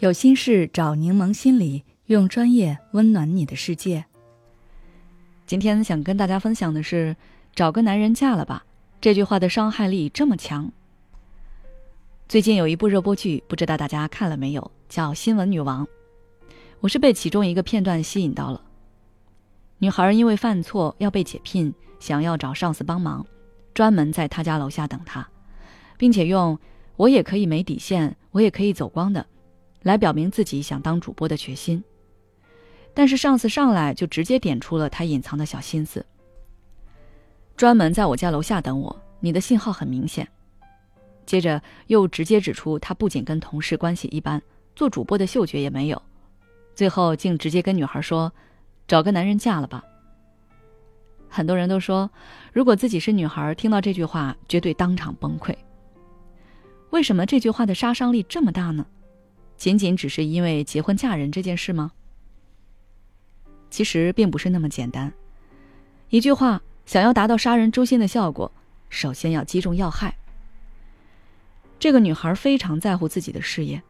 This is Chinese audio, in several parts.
有心事找柠檬心理，用专业温暖你的世界。今天想跟大家分享的是：找个男人嫁了吧。这句话的伤害力这么强。最近有一部热播剧，不知道大家看了没有？叫《新闻女王》。我是被其中一个片段吸引到了。女孩因为犯错要被解聘，想要找上司帮忙，专门在他家楼下等他，并且用“我也可以没底线，我也可以走光的”。来表明自己想当主播的决心，但是上司上来就直接点出了他隐藏的小心思。专门在我家楼下等我，你的信号很明显。接着又直接指出他不仅跟同事关系一般，做主播的嗅觉也没有。最后竟直接跟女孩说：“找个男人嫁了吧。”很多人都说，如果自己是女孩，听到这句话绝对当场崩溃。为什么这句话的杀伤力这么大呢？仅仅只是因为结婚嫁人这件事吗？其实并不是那么简单。一句话想要达到杀人诛心的效果，首先要击中要害。这个女孩非常在乎自己的事业，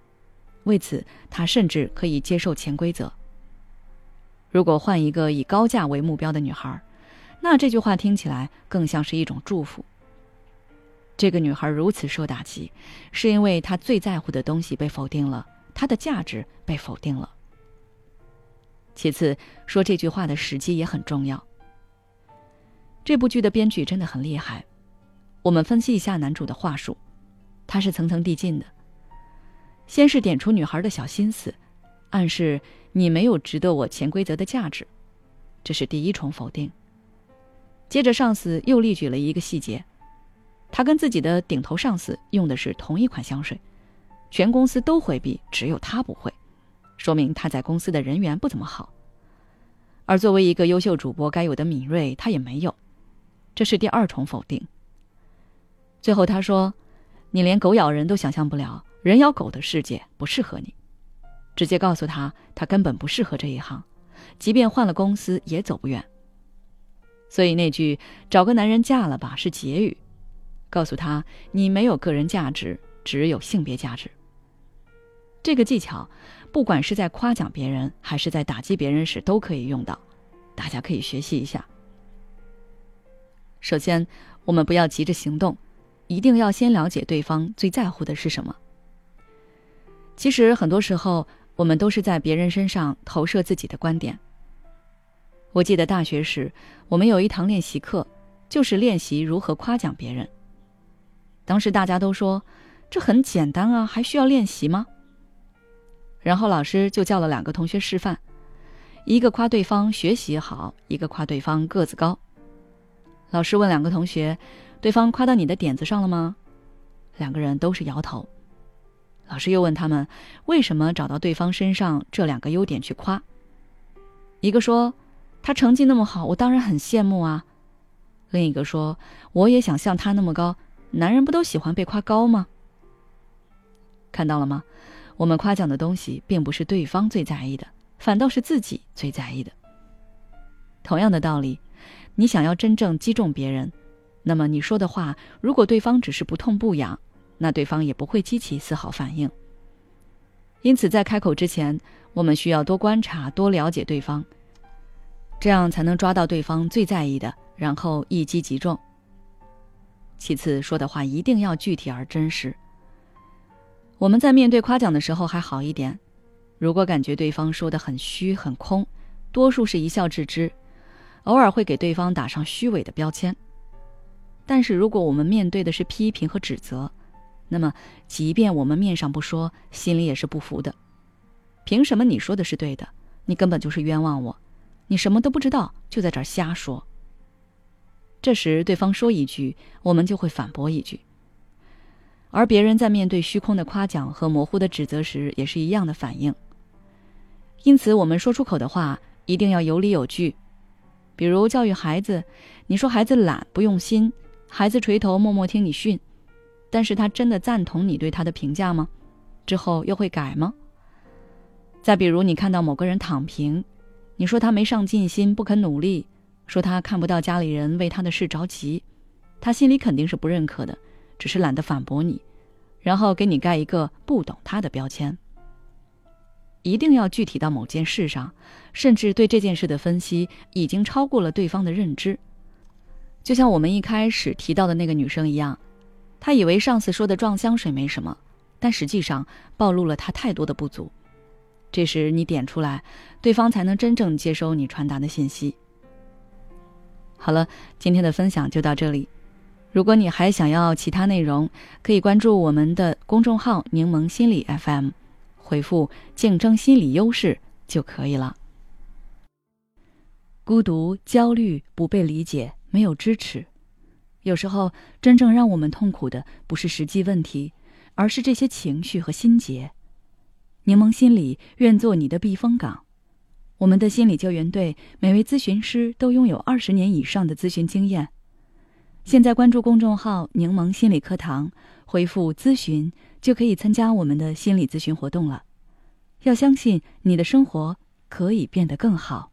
为此她甚至可以接受潜规则。如果换一个以高价为目标的女孩，那这句话听起来更像是一种祝福。这个女孩如此受打击，是因为她最在乎的东西被否定了。他的价值被否定了。其次，说这句话的时机也很重要。这部剧的编剧真的很厉害。我们分析一下男主的话术，他是层层递进的。先是点出女孩的小心思，暗示你没有值得我潜规则的价值，这是第一重否定。接着，上司又例举了一个细节，他跟自己的顶头上司用的是同一款香水。全公司都回避，只有他不会，说明他在公司的人缘不怎么好。而作为一个优秀主播该有的敏锐，他也没有，这是第二重否定。最后他说：“你连狗咬人都想象不了，人咬狗的世界不适合你。”直接告诉他，他根本不适合这一行，即便换了公司也走不远。所以那句“找个男人嫁了吧”是结语，告诉他你没有个人价值，只有性别价值。这个技巧，不管是在夸奖别人还是在打击别人时，都可以用到，大家可以学习一下。首先，我们不要急着行动，一定要先了解对方最在乎的是什么。其实很多时候，我们都是在别人身上投射自己的观点。我记得大学时，我们有一堂练习课，就是练习如何夸奖别人。当时大家都说，这很简单啊，还需要练习吗？然后老师就叫了两个同学示范，一个夸对方学习好，一个夸对方个子高。老师问两个同学：“对方夸到你的点子上了吗？”两个人都是摇头。老师又问他们：“为什么找到对方身上这两个优点去夸？”一个说：“他成绩那么好，我当然很羡慕啊。”另一个说：“我也想像他那么高，男人不都喜欢被夸高吗？”看到了吗？我们夸奖的东西，并不是对方最在意的，反倒是自己最在意的。同样的道理，你想要真正击中别人，那么你说的话，如果对方只是不痛不痒，那对方也不会激起丝毫反应。因此，在开口之前，我们需要多观察、多了解对方，这样才能抓到对方最在意的，然后一击即中。其次，说的话一定要具体而真实。我们在面对夸奖的时候还好一点，如果感觉对方说的很虚很空，多数是一笑置之，偶尔会给对方打上虚伪的标签。但是如果我们面对的是批评和指责，那么即便我们面上不说，心里也是不服的。凭什么你说的是对的？你根本就是冤枉我，你什么都不知道，就在这儿瞎说。这时对方说一句，我们就会反驳一句。而别人在面对虚空的夸奖和模糊的指责时，也是一样的反应。因此，我们说出口的话一定要有理有据。比如教育孩子，你说孩子懒不用心，孩子垂头默默听你训，但是他真的赞同你对他的评价吗？之后又会改吗？再比如，你看到某个人躺平，你说他没上进心，不肯努力，说他看不到家里人为他的事着急，他心里肯定是不认可的。只是懒得反驳你，然后给你盖一个不懂他的标签。一定要具体到某件事上，甚至对这件事的分析已经超过了对方的认知。就像我们一开始提到的那个女生一样，她以为上司说的撞香水没什么，但实际上暴露了她太多的不足。这时你点出来，对方才能真正接收你传达的信息。好了，今天的分享就到这里。如果你还想要其他内容，可以关注我们的公众号“柠檬心理 FM”，回复“竞争心理优势”就可以了。孤独、焦虑、不被理解、没有支持，有时候真正让我们痛苦的不是实际问题，而是这些情绪和心结。柠檬心理愿做你的避风港。我们的心理救援队每位咨询师都拥有二十年以上的咨询经验。现在关注公众号“柠檬心理课堂”，回复“咨询”就可以参加我们的心理咨询活动了。要相信你的生活可以变得更好。